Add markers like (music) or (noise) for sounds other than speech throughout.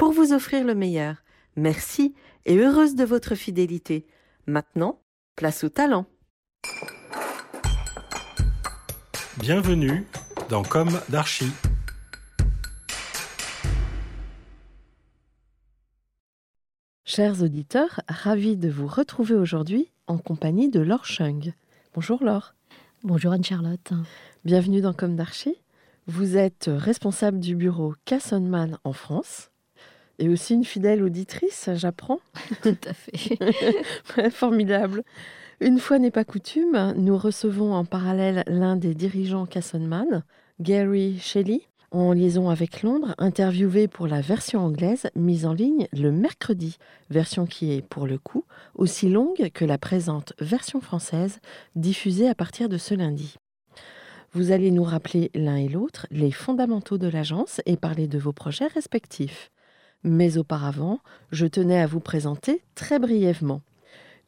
pour vous offrir le meilleur. Merci et heureuse de votre fidélité. Maintenant, place au talent. Bienvenue dans Comme d'Archie. Chers auditeurs, ravis de vous retrouver aujourd'hui en compagnie de Laure Chung. Bonjour Laure. Bonjour Anne-Charlotte. Bienvenue dans Comme d'Archie. Vous êtes responsable du bureau Cassonman en France et aussi une fidèle auditrice, j'apprends. (laughs) Tout à fait. (laughs) Formidable. Une fois n'est pas coutume, nous recevons en parallèle l'un des dirigeants Cassonman, Gary Shelley, en liaison avec Londres, interviewé pour la version anglaise mise en ligne le mercredi, version qui est pour le coup aussi longue que la présente version française diffusée à partir de ce lundi. Vous allez nous rappeler l'un et l'autre les fondamentaux de l'agence et parler de vos projets respectifs. Mais auparavant, je tenais à vous présenter très brièvement.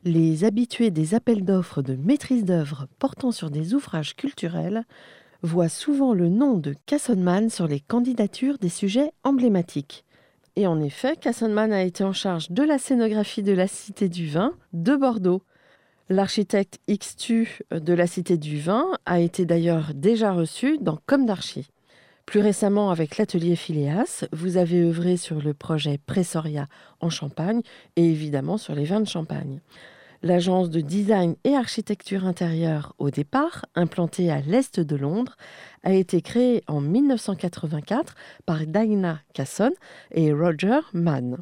Les habitués des appels d'offres de maîtrise d'œuvre portant sur des ouvrages culturels voient souvent le nom de Cassonman sur les candidatures des sujets emblématiques. Et en effet, Cassonman a été en charge de la scénographie de la Cité du Vin de Bordeaux. L'architecte Xtu de la Cité du Vin a été d'ailleurs déjà reçu dans Comme d'Archie. Plus récemment, avec l'atelier Phileas, vous avez œuvré sur le projet Pressoria en Champagne et évidemment sur les vins de Champagne. L'agence de design et architecture intérieure au départ, implantée à l'est de Londres, a été créée en 1984 par Dinah Casson et Roger Mann.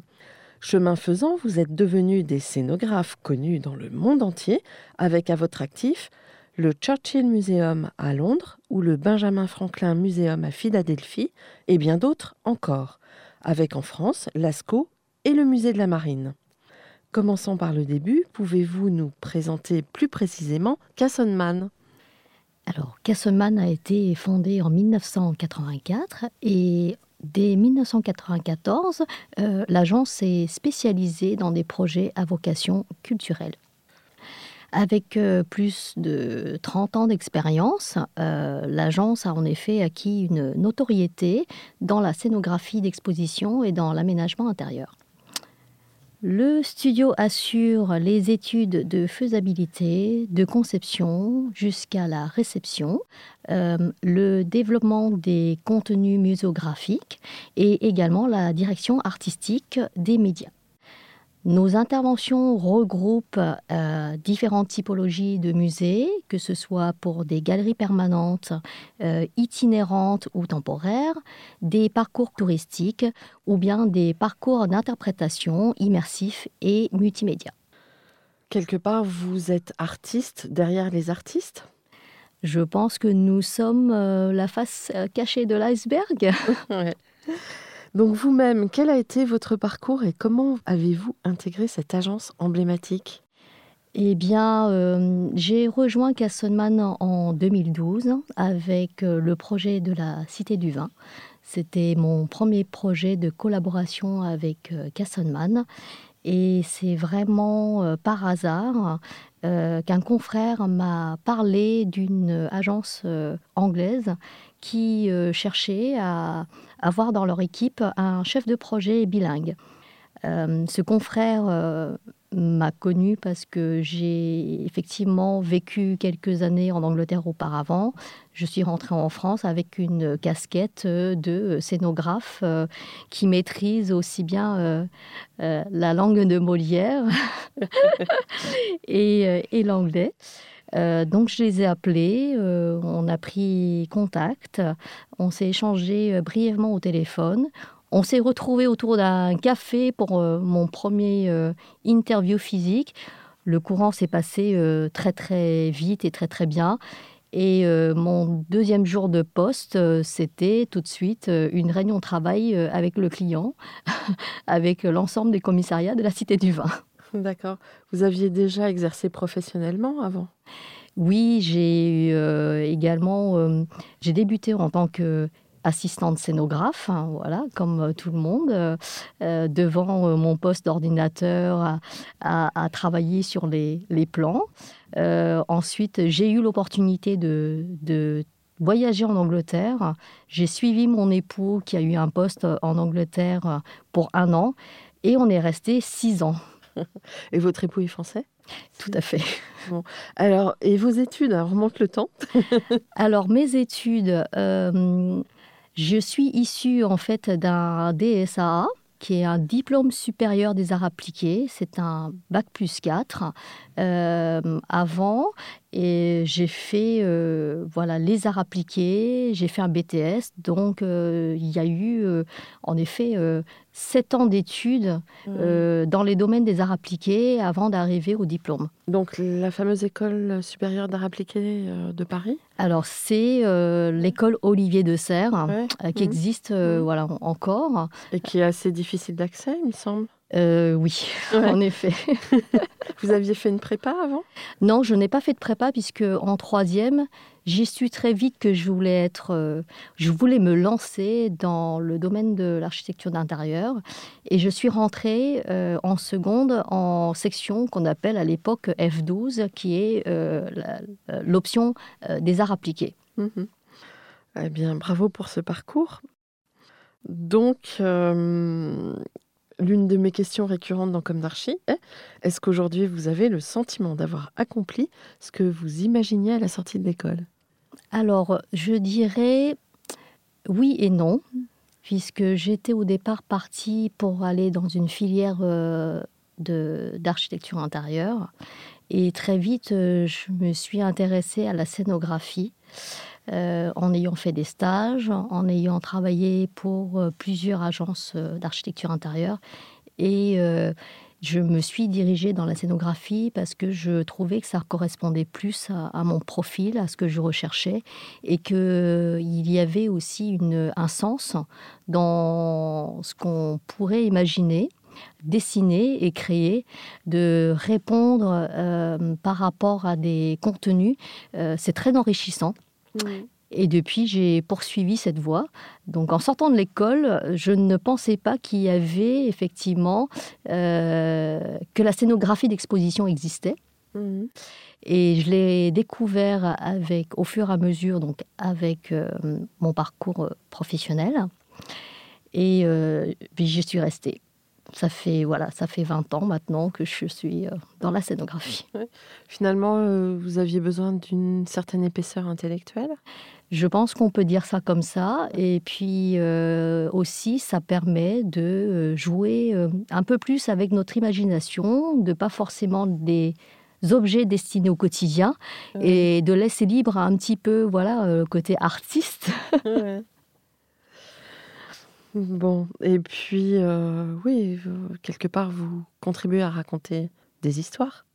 Chemin faisant, vous êtes devenus des scénographes connus dans le monde entier, avec à votre actif le Churchill Museum à Londres ou le Benjamin Franklin Museum à Philadelphie, et bien d'autres encore, avec en France l'ASCO et le Musée de la Marine. Commençons par le début. Pouvez-vous nous présenter plus précisément Cassonman Alors, Cassonman a été fondé en 1984 et dès 1994, euh, l'agence est spécialisée dans des projets à vocation culturelle. Avec euh, plus de 30 ans d'expérience, euh, l'agence a en effet acquis une notoriété dans la scénographie d'exposition et dans l'aménagement intérieur. Le studio assure les études de faisabilité, de conception jusqu'à la réception, euh, le développement des contenus muséographiques et également la direction artistique des médias. Nos interventions regroupent euh, différentes typologies de musées, que ce soit pour des galeries permanentes, euh, itinérantes ou temporaires, des parcours touristiques ou bien des parcours d'interprétation immersifs et multimédia. Quelque part, vous êtes artiste derrière les artistes? Je pense que nous sommes euh, la face cachée de l'iceberg. (laughs) Donc vous-même, quel a été votre parcours et comment avez-vous intégré cette agence emblématique? Eh bien, euh, j'ai rejoint Cassonman en 2012 avec euh, le projet de la Cité du Vin. C'était mon premier projet de collaboration avec euh, Cassonman. Et c'est vraiment par hasard qu'un confrère m'a parlé d'une agence anglaise qui cherchait à avoir dans leur équipe un chef de projet bilingue. Euh, ce confrère euh, m'a connue parce que j'ai effectivement vécu quelques années en Angleterre auparavant. Je suis rentrée en France avec une casquette de scénographe qui maîtrise aussi bien la langue de Molière (laughs) et l'anglais. Euh, donc je les ai appelés, euh, on a pris contact, on s'est échangé euh, brièvement au téléphone. On s'est retrouvés autour d'un café pour mon premier interview physique. Le courant s'est passé très très vite et très très bien. Et mon deuxième jour de poste, c'était tout de suite une réunion de travail avec le client, (laughs) avec l'ensemble des commissariats de la Cité du Vin. D'accord. Vous aviez déjà exercé professionnellement avant? Oui, j'ai euh, également euh, j'ai débuté en tant que assistante scénographe, hein, voilà, comme euh, tout le monde, devant mon poste d'ordinateur à, travailler sur les, plans. ensuite, j'ai eu l'opportunité de voyager en Angleterre. J'ai suivi mon époux qui a eu un poste en Angleterre pour un an et on est resté six ans. (laughs) Et votre époux est français? Tout à fait. (laughs) Bon. Alors, et vos études? Alors, remonte le temps. (laughs) Alors, mes études, euh, je suis issue en fait d'un DSA qui est un diplôme supérieur des arts appliqués. C'est un bac plus 4 euh, avant. Et j'ai fait euh, voilà, les arts appliqués, j'ai fait un BTS. Donc, il y a eu en effet sept ans d'études mmh. euh, dans les domaines des arts appliqués avant d'arriver au diplôme. Donc la fameuse école supérieure d'arts appliqués euh, de Paris? Alors c'est euh, l'école Olivier de Serres qui mmh. existe mmh. voilà, encore. Et qui est assez difficile d'accès, il me semble. Oui, (laughs) en effet. (laughs) Vous aviez fait une prépa avant? Non, je n'ai pas fait de prépa puisque en troisième, j'ai su très vite que je voulais être, euh, je voulais me lancer dans le domaine de l'architecture d'intérieur, et je suis rentrée euh, en seconde en section qu'on appelle à l'époque F12, qui est euh, l'option des arts appliqués. Mhm. Eh bien, bravo pour ce parcours. Donc, L'une de mes questions récurrentes dans Comme d'Archie est est-ce qu'aujourd'hui vous avez le sentiment d'avoir accompli ce que vous imaginiez à la sortie de l'école? Alors, je dirais oui et non, puisque j'étais au départ partie pour aller dans une filière euh, d'architecture intérieure. Et très vite, euh, je me suis intéressée à la scénographie. Euh, en ayant fait des stages, en ayant travaillé pour euh, plusieurs agences euh, d'architecture intérieure. Et je me suis dirigée dans la scénographie parce que je trouvais que ça correspondait plus à, mon profil, à ce que je recherchais, et qu'il y avait aussi un sens dans ce qu'on pourrait imaginer dessiner et créer, de répondre par rapport à des contenus. c'est très enrichissant. Mm. Et depuis, j'ai poursuivi cette voie. Donc, en sortant de l'école, je ne pensais pas qu'il y avait effectivement euh, que la scénographie d'exposition existait. Mm. Et je l'ai découvert avec, au fur et à mesure, donc avec euh, mon parcours professionnel. Et euh, puis, j'y suis restée ça fait voilà, ça fait 20 ans maintenant que je suis euh, dans la scénographie. Finalement, euh, vous aviez besoin d'une certaine épaisseur intellectuelle? Je pense qu'on peut dire ça comme ça. Et puis euh, aussi, ça permet de jouer un peu plus avec notre imagination, de pas forcément des objets destinés au quotidien et de laisser libre un petit peu voilà côté artiste. Bon, et puis, euh, oui, quelque part, vous contribuez à raconter des histoires.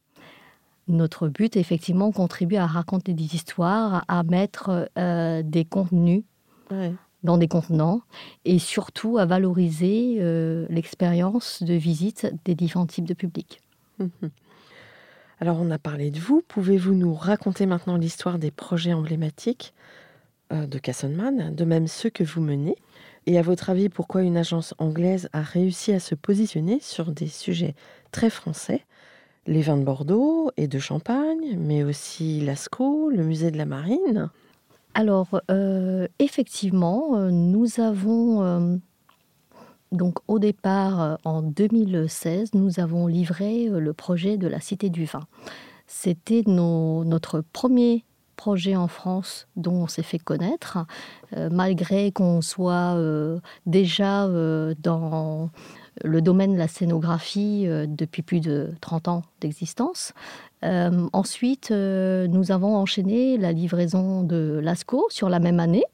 Notre but, effectivement, contribuer à raconter des histoires, à mettre euh, des contenus dans des contenants et surtout à valoriser euh, l'expérience de visite des différents types de publics. Mhm. Alors, on a parlé de vous. Pouvez-vous nous raconter maintenant l'histoire des projets emblématiques de Cassenman, de même ceux que vous menez? Et à votre avis, pourquoi une agence anglaise a réussi à se positionner sur des sujets très français? Les vins de Bordeaux et de Champagne, mais aussi Lascaux, le musée de la Marine? Alors, euh, effectivement, euh, nous avons... Euh, donc au départ, en 2016, nous avons livré le projet de la Cité du Vin. C'était notre premier projet en France dont on s'est fait connaître, malgré qu'on soit déjà dans le domaine de la scénographie depuis plus de 30 ans d'existence. Euh, ensuite, euh, nous avons enchaîné la livraison de Lasco sur la même année.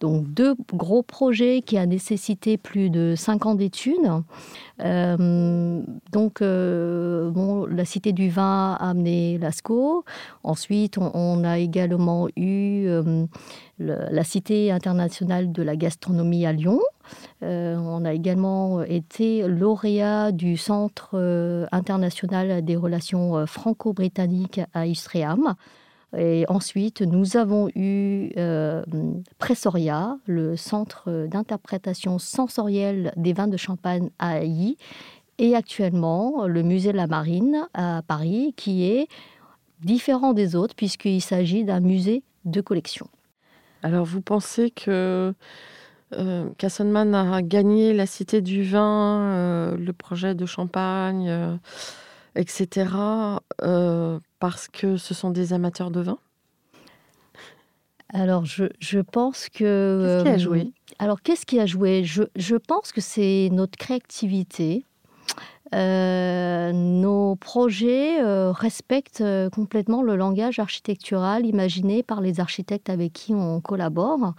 Donc deux gros projets qui a nécessité plus de cinq ans d'études. Euh, donc bon, la Cité du Vin a amené Lasco. Ensuite, on, a également eu la Cité internationale de la gastronomie à Lyon. Euh, on a également été lauréat du Centre euh, international des relations euh, franco-britanniques à Istréam. Et ensuite, nous avons eu Pressoria, le centre d'interprétation sensorielle des vins de Champagne à Haï, et actuellement le musée de la Marine à Paris, qui est différent des autres puisqu'il s'agit d'un musée de collection. Alors, vous pensez que euh, a gagné la Cité du Vin, euh, le projet de Champagne, euh, etc., parce que ce sont des amateurs de vin? Alors, je, pense que... Qu'est-ce qui a joué? Alors, qu'est-ce qui a joué? Je, je, pense que c'est notre créativité. nos projets respectent complètement le langage architectural imaginé par les architectes avec qui on collabore.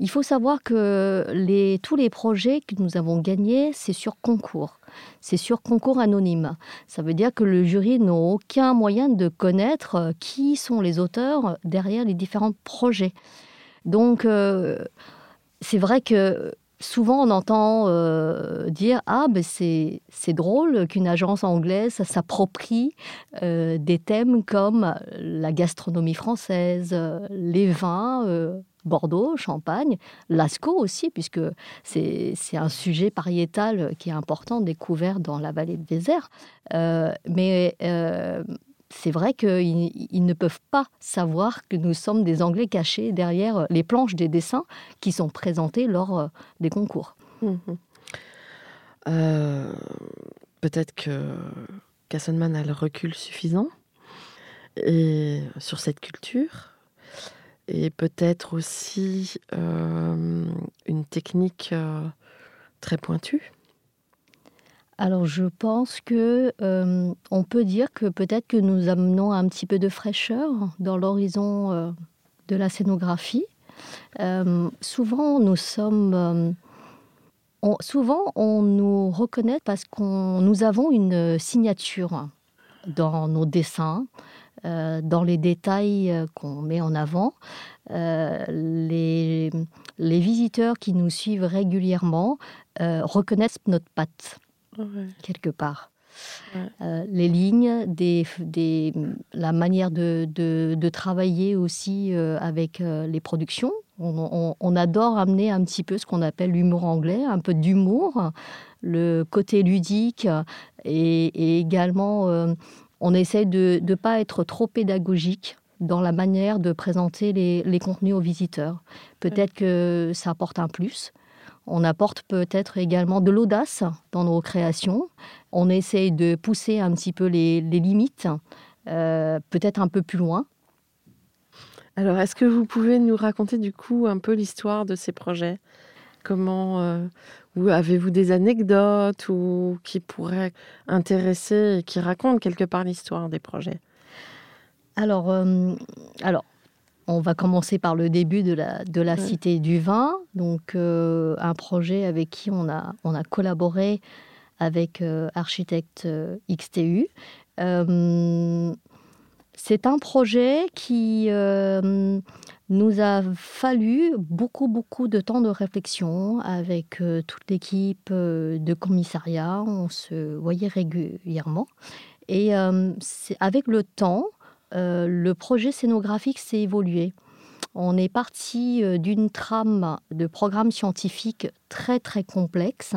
Il faut savoir que tous les projets que nous avons gagnés, c'est sur concours. C'est sur concours anonyme. Ça veut dire que le jury n'a aucun moyen de connaître euh, qui sont les auteurs derrière les différents projets. Donc, euh, c'est vrai que souvent on entend euh, dire ah ben c'est drôle qu'une agence anglaise s'approprie des thèmes comme la gastronomie française, les vins, Bordeaux, Champagne, Lascaux aussi, puisque c'est un sujet pariétal qui est important découvert dans la vallée de désert. Euh, mais euh, c'est vrai qu'ils ne peuvent pas savoir que nous sommes des Anglais cachés derrière les planches des dessins qui sont présentés lors euh, des concours. Mmh peut-être que Kassenman a le recul suffisant et sur cette culture et peut-être aussi euh, une technique euh, très pointue alors je pense que euh, on peut dire que peut-être que nous amenons un petit peu de fraîcheur dans l'horizon de la scénographie. souvent nous sommes souvent on nous reconnaît parce qu'on nous avons une signature dans nos dessins, euh, dans les détails euh, qu'on met en avant. Euh, les, les, visiteurs qui nous suivent régulièrement reconnaissent notre patte, quelque part. les lignes, des, des, la manière de, de, travailler aussi avec les productions. On, on, adore amener un petit peu ce qu'on appelle l'humour anglais, un peu d'humour, le côté ludique et, et également on essaie de ne pas être trop pédagogique dans la manière de présenter les, contenus aux visiteurs. Peut-être que ça apporte un plus. On apporte peut-être également de l'audace dans nos créations. On essaie de pousser un petit peu les, limites, euh, peut-être un peu plus loin. Alors, est-ce que vous pouvez nous raconter du coup un peu l'histoire de ces projets? Comment euh, avez-vous des anecdotes ou qui pourraient intéresser et qui racontent quelque part l'histoire des projets? Alors, euh, alors, on va commencer par le début de la, de la Cité du Vin, donc euh, un projet avec qui on a, on a collaboré avec euh, Architecte XTU. C'est un projet qui nous a fallu beaucoup, beaucoup de temps de réflexion avec euh, toute l'équipe euh, de commissariat. On se voyait régulièrement. Et euh, avec le temps, le projet scénographique s'est évolué. On est parti d'une trame de programme scientifique très très complexe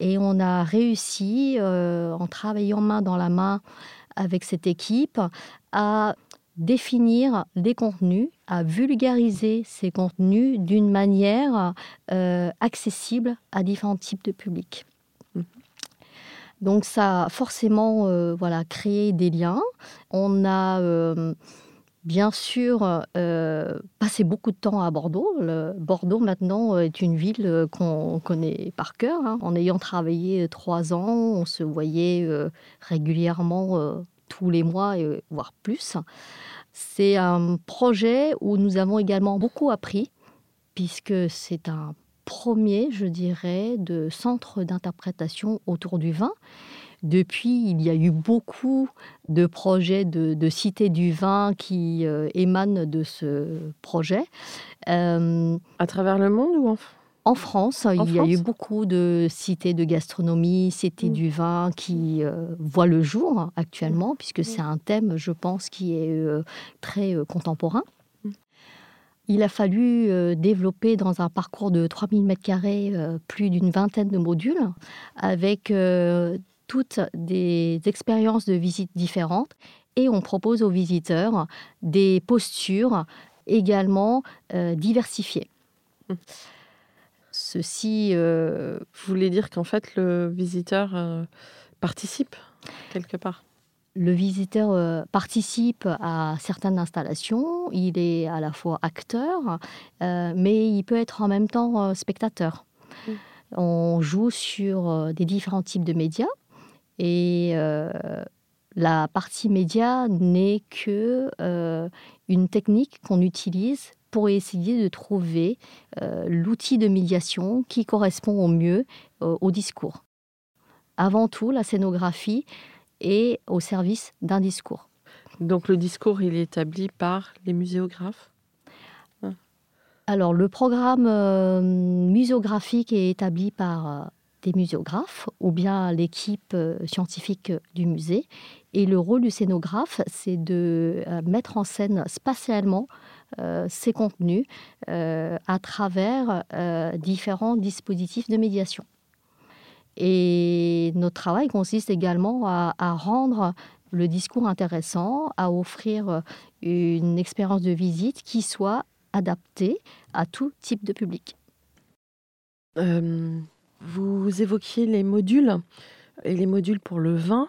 et on a réussi, en travaillant main dans la main avec cette équipe, à définir les contenus, à vulgariser ces contenus d'une manière euh, accessible à différents types de publics. Mmh. Donc ça a forcément euh, voilà, créé des liens. On a euh, bien sûr passé beaucoup de temps à Bordeaux. Bordeaux maintenant est une ville qu'on connaît par cœur. Hein. En ayant travaillé trois ans, on se voyait régulièrement tous les mois, voire plus. C'est un projet où nous avons également beaucoup appris, puisque c'est un premier, je dirais, de centre d'interprétation autour du vin. Depuis, il y a eu beaucoup de projets de, cité du vin qui euh, émanent de ce projet. Euh, à travers le monde ou en en France, il y a eu beaucoup de cités de gastronomie, cités mm. du vin qui euh, voient le jour actuellement, mm. puisque c'est un thème, je pense, qui est euh, très euh, contemporain. Mm. Il a fallu développer dans un parcours de 3000 m2 plus d'une vingtaine de modules avec toutes des expériences de visite différentes et on propose aux visiteurs des postures également diversifiées. Ceci euh, voulait dire qu'en fait, le visiteur euh, participe quelque part. Le visiteur euh, participe à certaines installations, il est à la fois acteur, mais il peut être en même temps spectateur. Mm. On joue sur des différents types de médias et la partie média n'est que une technique qu'on utilise pour essayer de trouver euh, l'outil de médiation qui correspond au mieux euh, au discours. Avant tout, la scénographie est au service d'un discours. Donc le discours, il est établi par les muséographes? Hein Alors le programme euh, muséographique est établi par des muséographes ou bien l'équipe scientifique du musée. Et le rôle du scénographe, c'est de mettre en scène spatialement euh, ces contenus euh, à travers euh, différents dispositifs de médiation. Et notre travail consiste également à, rendre le discours intéressant, à offrir une expérience de visite qui soit adaptée à tout type de public. vous évoquiez les modules et les modules pour le vin.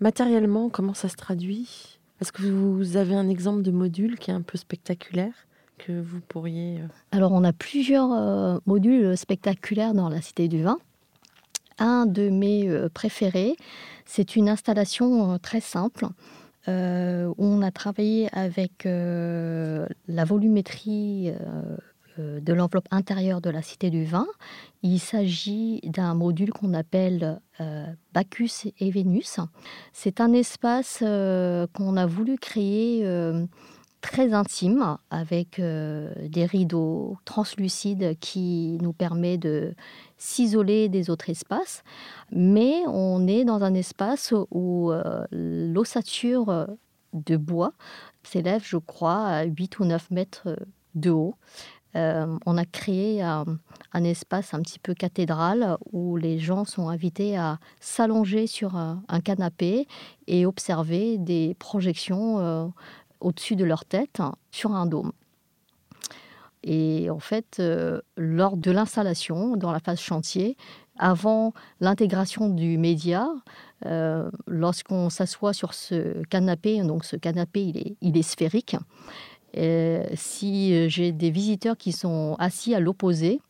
Matériellement, comment ça se traduit? Est-ce que vous avez un exemple de module qui est un peu spectaculaire que vous pourriez... Euh, Alors on a plusieurs euh, modules spectaculaires dans la Cité du Vin. Un de mes euh, préférés, c'est une installation très simple. où on a travaillé avec la volumétrie euh, de l'enveloppe intérieure de la Cité du Vin. Il s'agit d'un module qu'on appelle euh, Bacchus et Vénus. C'est un espace euh, qu'on a voulu créer très intime avec des rideaux translucides qui nous permet de s'isoler des autres espaces. Mais on est dans un espace où l'ossature de bois s'élève, je crois, à 8 ou 9 mètres de haut. Euh, on a créé un, espace un petit peu cathédral où les gens sont invités à s'allonger sur un, canapé et observer des projections euh, au-dessus de leur tête sur un dôme. Et en fait, euh, lors de l'installation, dans la phase chantier, avant l'intégration du média, lorsqu'on s'assoit sur ce canapé, donc ce canapé il est sphérique, si euh, j'ai des visiteurs qui sont assis à l'opposé,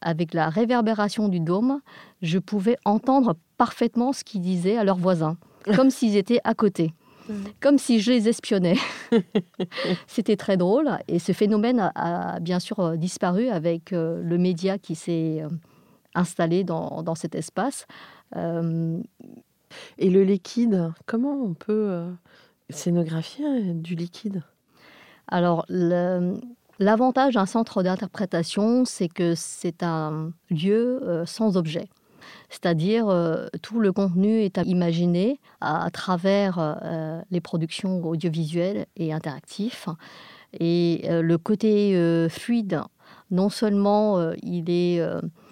avec la réverbération du dôme, je pouvais entendre parfaitement ce qu'ils disaient à leurs voisins, (laughs) comme s'ils étaient à côté, comme si je les espionnais. (laughs) C'était très drôle et ce phénomène a, bien sûr euh, disparu avec euh, le média qui s'est installé dans, dans, cet espace. Et le liquide, comment on peut scénographier du liquide? Alors, l'avantage d'un centre d'interprétation, c'est que c'est un lieu euh, sans objet. C'est-à-dire, euh, tout le contenu est à imaginer à, travers euh, les productions audiovisuelles et interactives. Et le côté fluide, non seulement il est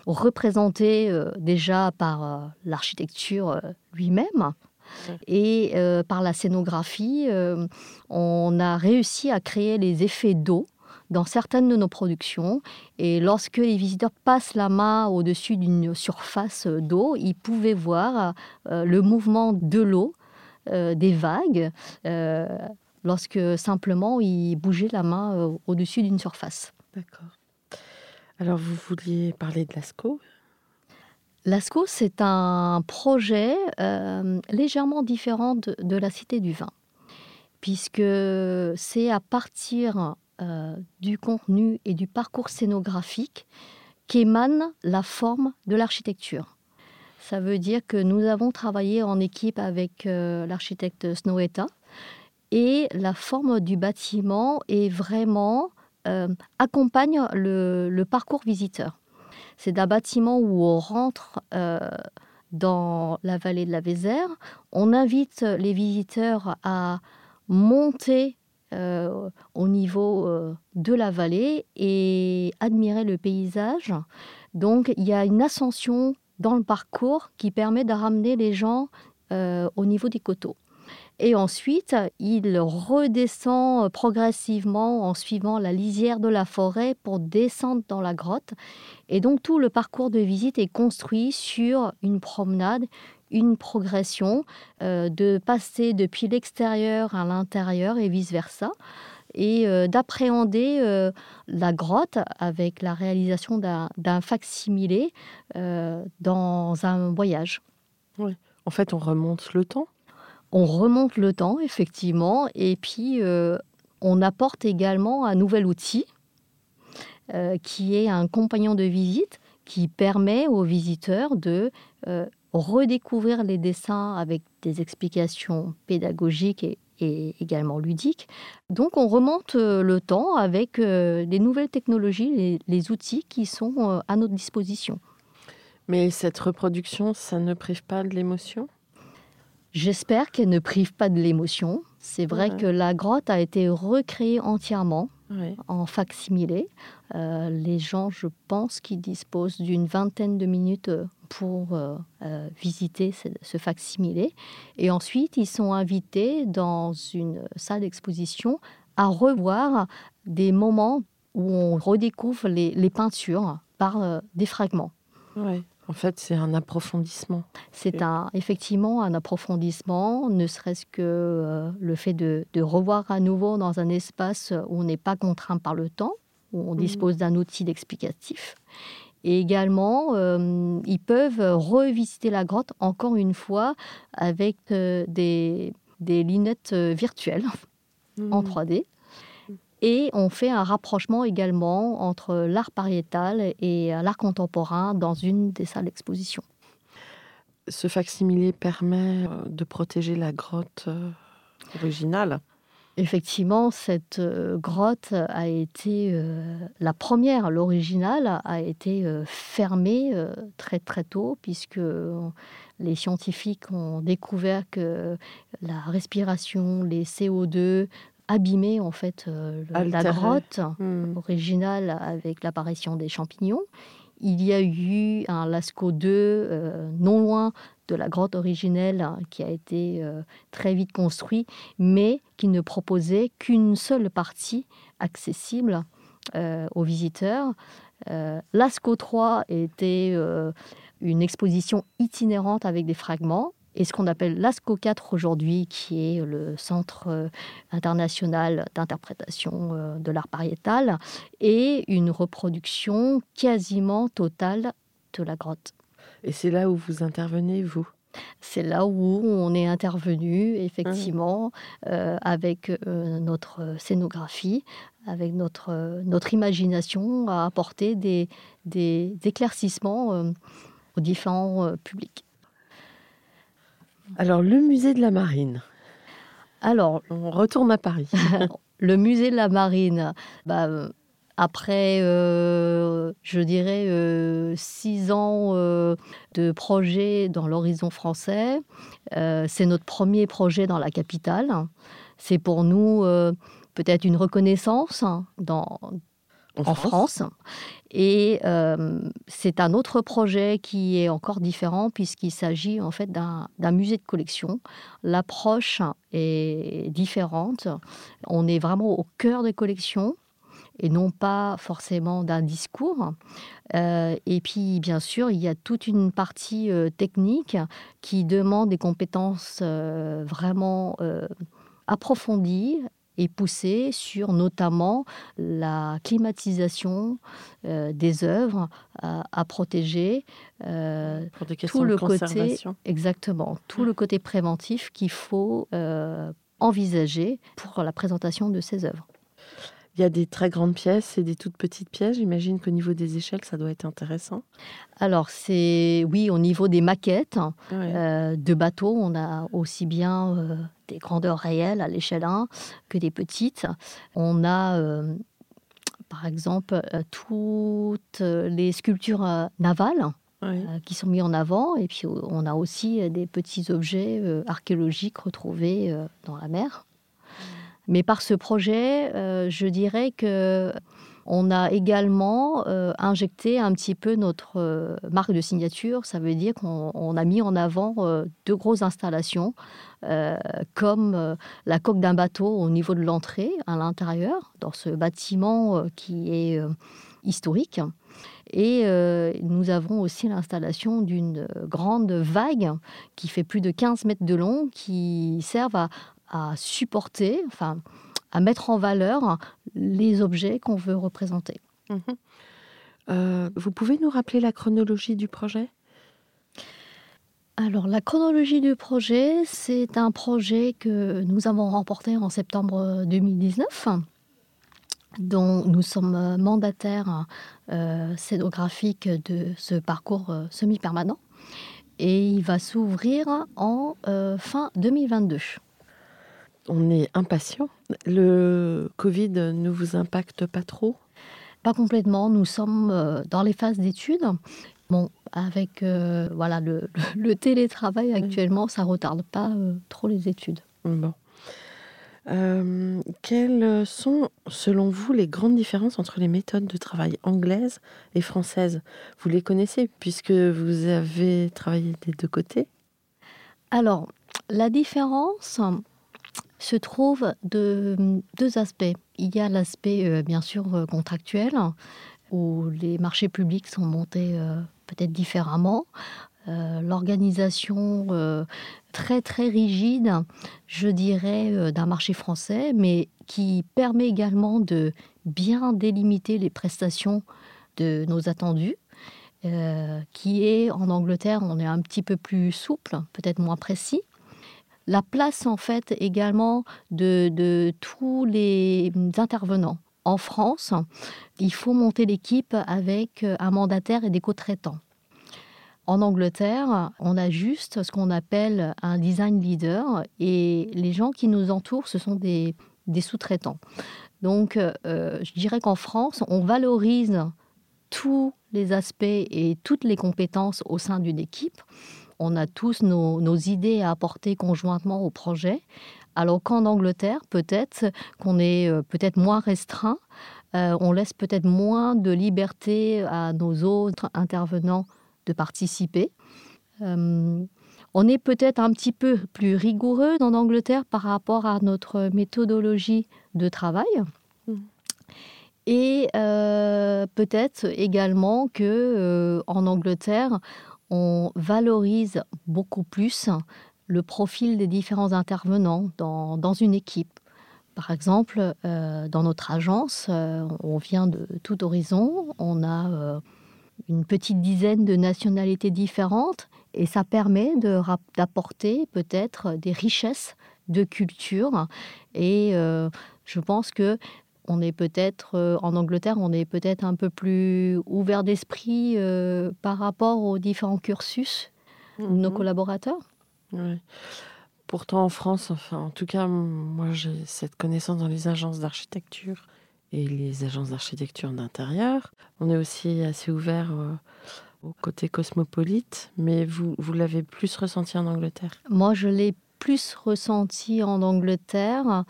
représenté déjà par l'architecture lui-même, Et par la scénographie, on a réussi à créer les effets d'eau dans certaines de nos productions. Et lorsque les visiteurs passent la main au-dessus d'une surface d'eau, ils pouvaient voir euh, le mouvement de l'eau, euh, des vagues, euh, lorsque simplement ils bougeaient la main au-dessus d'une surface. D'accord. Alors vous vouliez parler de l'ASCO L'ASCO, c'est un projet légèrement différent de, la Cité du Vin, puisque c'est à partir euh, du contenu et du parcours scénographique qu'émane la forme de l'architecture. Ça veut dire que nous avons travaillé en équipe avec euh, l'architecte Snoweta et la forme du bâtiment est vraiment euh, accompagne le, parcours visiteur. C'est un bâtiment où on rentre dans la vallée de la Vézère. On invite les visiteurs à monter euh, au niveau euh, de la vallée et admirer le paysage. Donc il y a une ascension dans le parcours qui permet de ramener les gens euh, au niveau des coteaux. Et ensuite, il redescend progressivement en suivant la lisière de la forêt pour descendre dans la grotte. Et donc tout le parcours de visite est construit sur une promenade, une progression, euh, de passer depuis l'extérieur à l'intérieur et vice-versa, et euh, d'appréhender euh, la grotte avec la réalisation d'un facsimilé dans un voyage. Oui. En fait, on remonte le temps. On remonte le temps, effectivement, et puis on apporte également un nouvel outil qui est un compagnon de visite qui permet aux visiteurs de redécouvrir les dessins avec des explications pédagogiques et, également ludiques. Donc on remonte euh, le temps avec euh, les nouvelles technologies, les, outils qui sont euh, à notre disposition. Mais cette reproduction, ça ne prive pas de l'émotion? J'espère qu'elle ne prive pas de l'émotion. C'est vrai que la grotte a été recréée entièrement en facsimilé. les gens, je pense, qui disposent d'une vingtaine de minutes pour euh, euh, visiter ce, ce facsimilé. Et ensuite, ils sont invités dans une salle d'exposition à revoir des moments où on redécouvre les, peintures par euh, des fragments. Ouais. En fait, c'est un approfondissement. C'est un, effectivement un approfondissement, ne serait-ce que le fait de, revoir à nouveau dans un espace où on n'est pas contraint par le temps, où on mmh. dispose d'un outil d'explicatif. Et également, euh, ils peuvent revisiter la grotte encore une fois avec euh, des, des, lunettes euh, virtuelles (laughs) en 3D. Et on fait un rapprochement également entre l'art pariétal et l'art contemporain dans une des salles d'exposition. Ce facsimilé permet de protéger la grotte originale Effectivement, cette euh, grotte a été euh, la première, l'originale, a été euh, fermée très très tôt puisque les scientifiques ont découvert que la respiration, les CO2 abîmaient en fait la grotte hmm. originale avec l'apparition des champignons. Il y a eu un Lascaux 2 non loin de la grotte originelle hein, qui a été euh, très vite construit, mais qui ne proposait qu'une seule partie accessible euh, aux visiteurs. Euh, L'ASCO 3 était une exposition itinérante avec des fragments. Et ce qu'on appelle l'ASCO 4 aujourd'hui, qui est le Centre international d'interprétation de l'art pariétal, est une reproduction quasiment totale de la grotte. Et c'est là où vous intervenez, vous? C'est là où on est intervenu, effectivement, euh, avec euh, notre scénographie, avec notre, notre imagination, à apporter des, des éclaircissements euh, aux différents publics. Alors, le musée de la marine. Alors, on retourne à Paris. (laughs) le musée de la marine, bah, après, euh, je dirais, euh, six ans euh, de projet dans l'horizon français, c'est notre premier projet dans la capitale. C'est pour nous peut-être une reconnaissance hein, dans, en, France. Et euh, c'est un autre projet qui est encore différent puisqu'il s'agit en fait d'un musée de collection. L'approche est différente. On est vraiment au cœur des collections et non pas forcément d'un discours. Euh, et puis, bien sûr, il y a toute une partie euh, technique qui demande des compétences vraiment approfondies et poussé sur notamment la climatisation euh, des œuvres à, protéger, euh, Pour des tout le côté exactement. Tout le côté préventif qu'il faut euh, envisager pour la présentation de ces œuvres. Il y a des très grandes pièces et des toutes petites pièces. J'imagine qu'au niveau des échelles, ça doit être intéressant. Alors, c'est oui, au niveau des maquettes euh, de bateaux, on a aussi bien euh, des grandeurs réelles à l'échelle 1 que des petites. On a, euh, par exemple, toutes les sculptures navales. qui sont mis en avant. Et puis on a aussi des petits objets archéologiques retrouvés dans la mer. Mais par ce projet, euh, je dirais que on a également euh, injecté un petit peu notre euh, marque de signature. Ça veut dire qu'on a mis en avant deux grosses installations, comme la coque d'un bateau au niveau de l'entrée, à l'intérieur, dans ce bâtiment qui est historique. Et nous avons aussi l'installation d'une grande vague qui fait plus de 15 mètres de long, qui servent à, à supporter, enfin, à mettre en valeur les objets qu'on veut représenter. Mhm. Euh, vous pouvez nous rappeler la chronologie du projet? Alors, la chronologie du projet, c'est un projet que nous avons remporté en septembre 2019, dont nous sommes mandataires euh, scénographiques de ce parcours euh, semi-permanent. Et il va s'ouvrir en euh, fin 2022 on est impatient. Le Covid ne vous impacte pas trop? Pas complètement. Nous sommes euh, dans les phases d'études. Bon, avec euh, voilà le, (laughs) télétravail actuellement, ça retarde pas euh, trop les études. Bon. quelles sont, selon vous, les grandes différences entre les méthodes de travail anglaises et françaises? Vous les connaissez puisque vous avez travaillé des deux côtés? Alors, la différence, se trouve de deux aspects. Il y a l'aspect, euh, bien sûr, euh, contractuel, où les marchés publics sont montés euh, peut-être différemment. L'organisation très très rigide, je dirais, d'un marché français, mais qui permet également de bien délimiter les prestations de nos attendus. qui est en Angleterre, on est un petit peu plus souple, peut-être moins précis la place en fait également de, tous les intervenants. En France, il faut monter l'équipe avec un mandataire et des co-traitants. En Angleterre, on a juste ce qu'on appelle un design leader et les gens qui nous entourent, ce sont des, sous-traitants. Donc, euh, je dirais qu'en France, on valorise tous les aspects et toutes les compétences au sein d'une équipe on a tous nos, idées à apporter conjointement au projet. Alors qu'en Angleterre, peut-être qu'on est euh, peut-être moins restreint, euh, on laisse peut-être moins de liberté à nos autres intervenants de participer. Euh, on est peut-être un petit peu plus rigoureux en Angleterre par rapport à notre méthodologie de travail. Mmh. Et peut-être également que en Angleterre, on valorise beaucoup plus le profil des différents intervenants dans, une équipe. Par exemple, euh, dans notre agence, euh, on vient de tout horizon, on a euh, une petite dizaine de nationalités différentes et ça permet d'apporter peut-être des richesses de culture. Et je pense que on est peut-être euh, en Angleterre, on est peut-être un peu plus ouvert d'esprit euh, par rapport aux différents cursus de nos mhm. collaborateurs. Pourtant, en France, enfin, en tout cas, moi, j'ai cette connaissance dans les agences d'architecture et les agences d'architecture d'intérieur. On est aussi assez ouvert euh, au côté cosmopolite, mais vous, vous l'avez plus ressenti en Angleterre? Moi, je l'ai plus ressenti en Angleterre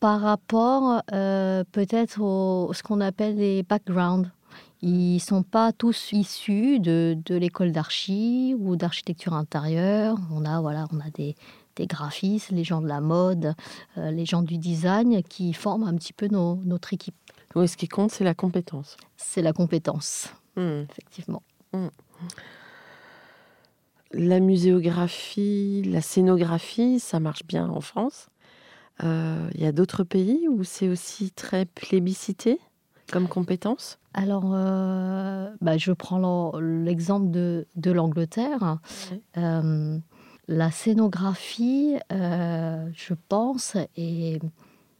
par rapport euh, peut-être au ce qu'on appelle les backgrounds. Ils ne sont pas tous issus de, de l'école d'archi ou d'architecture intérieure. On a, voilà, on a des, des graphistes, les gens de la mode, euh, les gens du design qui forment un petit peu nos- notre équipe. Oui, ce qui compte, c'est la compétence. C'est la compétence, Hmm. effectivement. La muséographie, la scénographie, ça marche bien en France. Euh, Il y a d'autres pays où c'est aussi très plébiscité comme compétence? Alors, euh, bah, je prends l'exemple de, de l'Angleterre. Euh, la scénographie, euh, je pense, est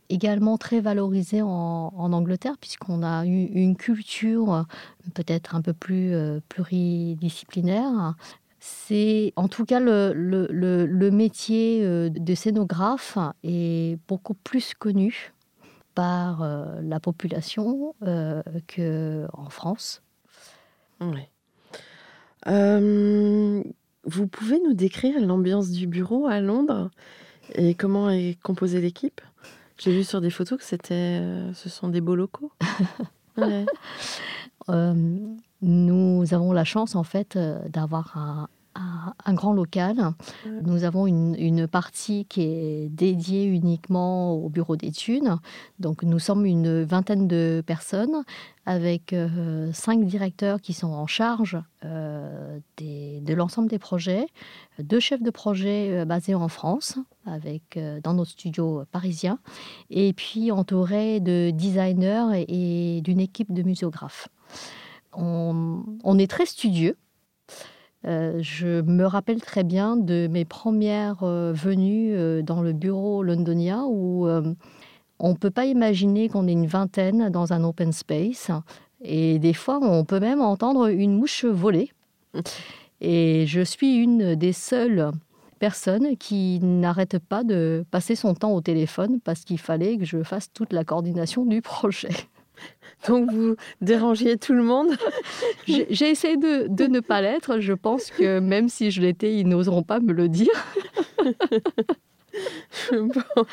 également très valorisée en, en Angleterre, puisqu'on a eu une culture euh, peut-être un peu plus euh, pluridisciplinaire. C'est en tout cas le, le- le- le métier euh, de scénographe est beaucoup plus connu par euh, la population euh, qu'en France. Ouais. Euh, vous pouvez nous décrire l'ambiance du bureau à Londres et comment est composée l'équipe? J'ai vu sur des photos que c'était, ce sont des beaux locaux. (laughs) Ouais. Euh, nous avons la chance en fait d'avoir un, un- un grand local. Nous avons une, une partie qui est dédiée uniquement au bureau d'études. Donc nous sommes une vingtaine de personnes avec euh, cinq directeurs qui sont en charge euh, des- de l'ensemble des projets, deux chefs de projet euh, basés en France avec euh, dans notre studio parisien et puis entouré de designers et, et d'une équipe de muséographes. On, on est très studieux. Euh, je me rappelle très bien de mes premières euh, venues euh, dans le bureau londonien où on ne peut pas imaginer qu'on est une vingtaine dans un open space. Et des fois, on peut même entendre une mouche voler. Et je suis une des seules personnes qui n'arrête pas de passer son temps au téléphone parce qu'il fallait que je fasse toute la coordination du projet. Donc vous dérangiez tout le monde (laughs) J'ai essayé de, de ne pas l'être. Je pense que même si je l'étais, ils n'oseront pas me le dire. (laughs) Bon.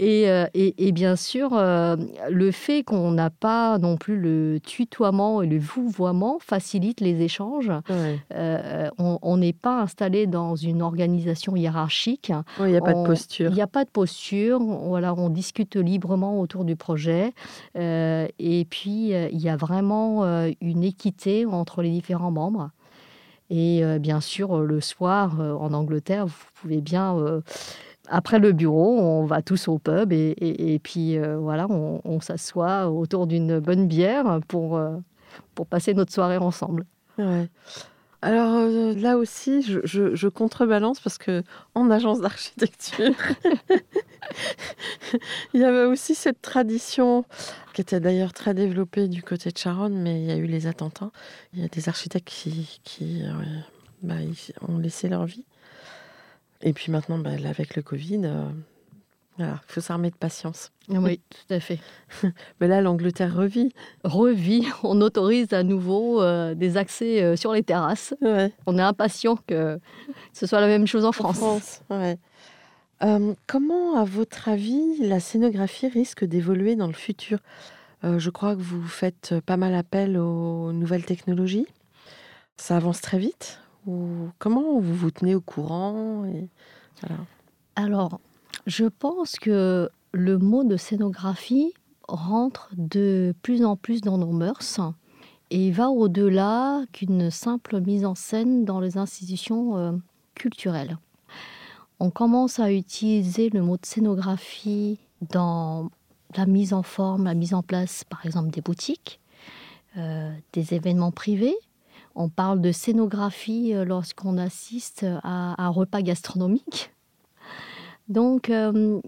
Et, euh, et- et bien sûr, euh, le fait qu'on n'a pas non plus le tutoiement et le vouvoiement facilite les échanges. Ouais. Euh, on n'est pas installé dans une organisation hiérarchique. Ouais, Il n'y a pas de posture. Il n'y a pas de posture. Voilà, on discute librement autour du projet. Euh, et puis, il y a vraiment une équité entre les différents membres. Et bien sûr, le soir, en Angleterre, vous pouvez bien... après le bureau, on va tous au pub et, puis euh, voilà, on, s'assoit autour d'une bonne bière pour, euh, pour passer notre soirée ensemble. Ouais. Alors euh, là aussi, je, contrebalance parce que en agence d'architecture, (laughs) il y avait aussi cette tradition qui était d'ailleurs très développée du côté de Charonne, mais il y a eu les attentats. Il y a des architectes qui, qui bah, ont laissé leur vie. Et puis maintenant, bah, là, avec le Covid, euh, voilà, il faut s'armer de patience. Oui, (laughs) tout à fait. Mais là, l'Angleterre revit. Revit, on autorise à nouveau euh, des accès euh, sur les terrasses. Ouais. On est impatient que ce soit la même chose en En France. France, ouais. Euh, comment, à votre avis, la scénographie risque d'évoluer dans le futur? Je crois que vous faites pas mal appel aux nouvelles technologies. Ça avance très vite Ou comment vous vous tenez au courant. Alors, je pense que le mot de scénographie rentre de plus en plus dans nos mœurs et va au-delà qu'une simple mise en scène dans les institutions euh, culturelles. On commence à utiliser le mot de scénographie dans la mise en forme, la mise en place, par exemple, des boutiques, euh, des événements privés. On parle de scénographie euh, lorsqu'on assiste à un repas gastronomique. Donc, euh,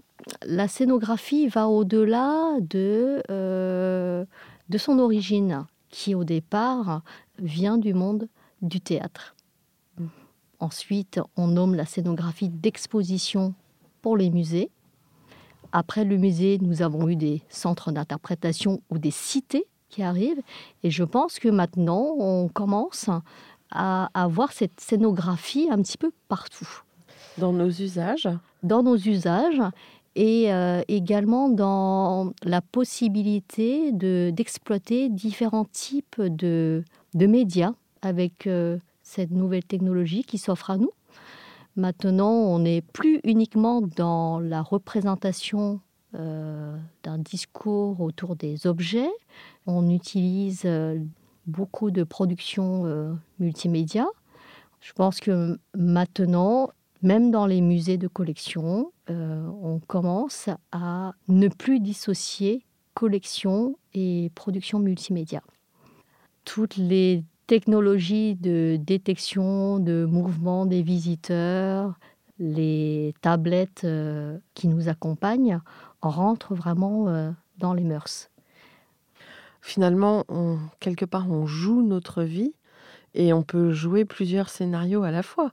la scénographie va au-delà de, euh, de son origine, qui au départ vient du monde du théâtre. Ensuite, on nomme la scénographie d'exposition pour les musées. Après le musée, nous avons eu des centres d'interprétation ou des cités qui arrivent. Et je pense que maintenant, on commence à avoir cette scénographie un petit peu partout Dans nos usages dans nos usages et euh, également dans la possibilité d'exploiter différents types de, de médias avec euh, cette nouvelle technologie qui s'offre à nous. Maintenant, on n'est plus uniquement dans la représentation euh, d'un discours autour des objets. On utilise euh, beaucoup de productions euh, multimédia. Je pense que maintenant, même dans les musées de collection, on commence à ne plus dissocier collection et production multimédia. Toutes les technologies de détection de mouvements des visiteurs, les tablettes qui nous accompagnent rentrent vraiment euh, dans les mœurs. Finalement, quelque part, on joue notre vie et on peut jouer plusieurs scénarios à la fois.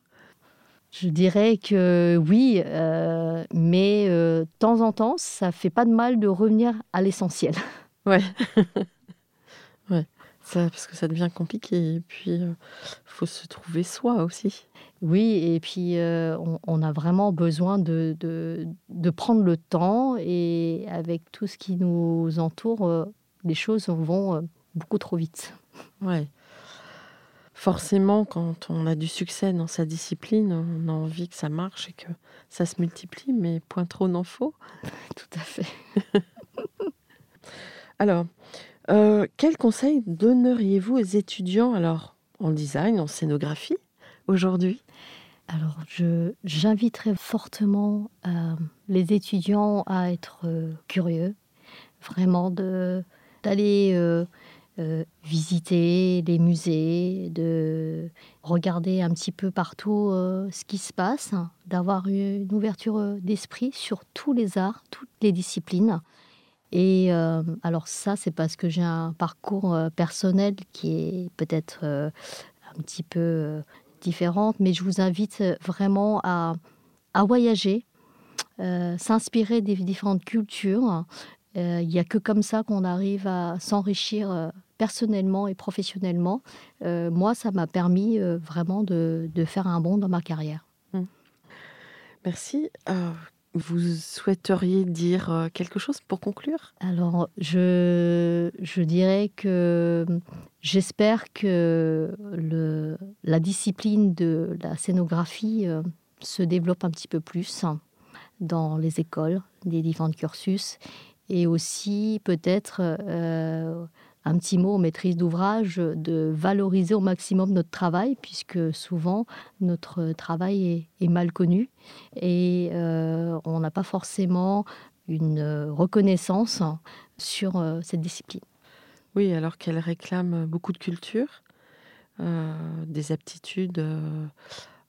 Je dirais que oui, euh, mais de temps en temps, ça fait pas de mal de revenir à l'essentiel. (laughs) Ouais. (laughs) ouais parce que ça devient compliqué. Et puis, il euh, faut se trouver soi aussi. Oui, et puis euh, on, a vraiment besoin de, de, prendre le temps. Et avec tout ce qui nous entoure, euh, les choses vont beaucoup trop vite. Ouais. Forcément, quand on a du succès dans sa discipline, on a envie que ça marche et que ça se multiplie, mais point trop n'en faut. (laughs) Tout à fait. (laughs) Alors, euh, quel conseil donneriez-vous aux étudiants alors en design, en scénographie aujourd'hui alors, j'inviterais fortement euh, les étudiants à être euh, curieux, vraiment d'aller visiter les musées, de regarder un petit peu partout ce qui se passe, d'avoir une ouverture d'esprit sur tous les arts, toutes les disciplines. Et euh, alors ça, c'est parce que j'ai un parcours euh, personnel qui est peut-être euh, un petit peu mais je vous invite vraiment à, à voyager, s'inspirer des différentes cultures. Il n'y a que comme ça qu'on arrive à s'enrichir personnellement et professionnellement. moi, ça m'a permis vraiment de, de, faire un bond dans ma carrière. Mmh. Merci. Vous souhaiteriez dire euh, quelque chose pour conclure? Alors, je, je dirais que j'espère que le, la discipline de la scénographie euh, se développe un petit peu plus dans les écoles, des différents cursus, et aussi peut-être euh, un petit mot aux maîtrises d'ouvrage de valoriser au maximum notre travail, puisque souvent notre travail est, mal connu et euh, on n'a pas forcément une reconnaissance sur euh, cette discipline. Oui, alors qu'elle réclame beaucoup de culture, euh, des aptitudes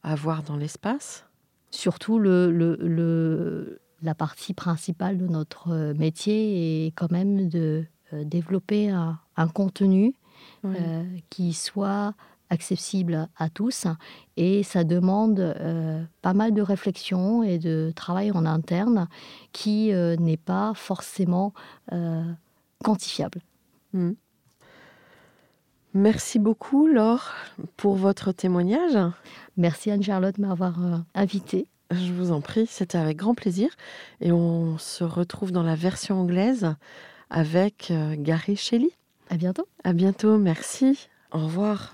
à avoir dans l'espace. Surtout le, le, la partie principale de notre métier est quand même de développer un, un contenu euh, qui soit accessible à tous et ça demande euh, pas mal de réflexion et de travail en interne qui euh, n'est pas forcément quantifiable. Hmm. Merci beaucoup Laure pour votre témoignage. Merci Anne-Charlotte de m'avoir invitée. Je vous en prie, c'était avec grand plaisir et on se retrouve dans la version anglaise avec Gary Shelley. À bientôt. À bientôt, merci. Au revoir.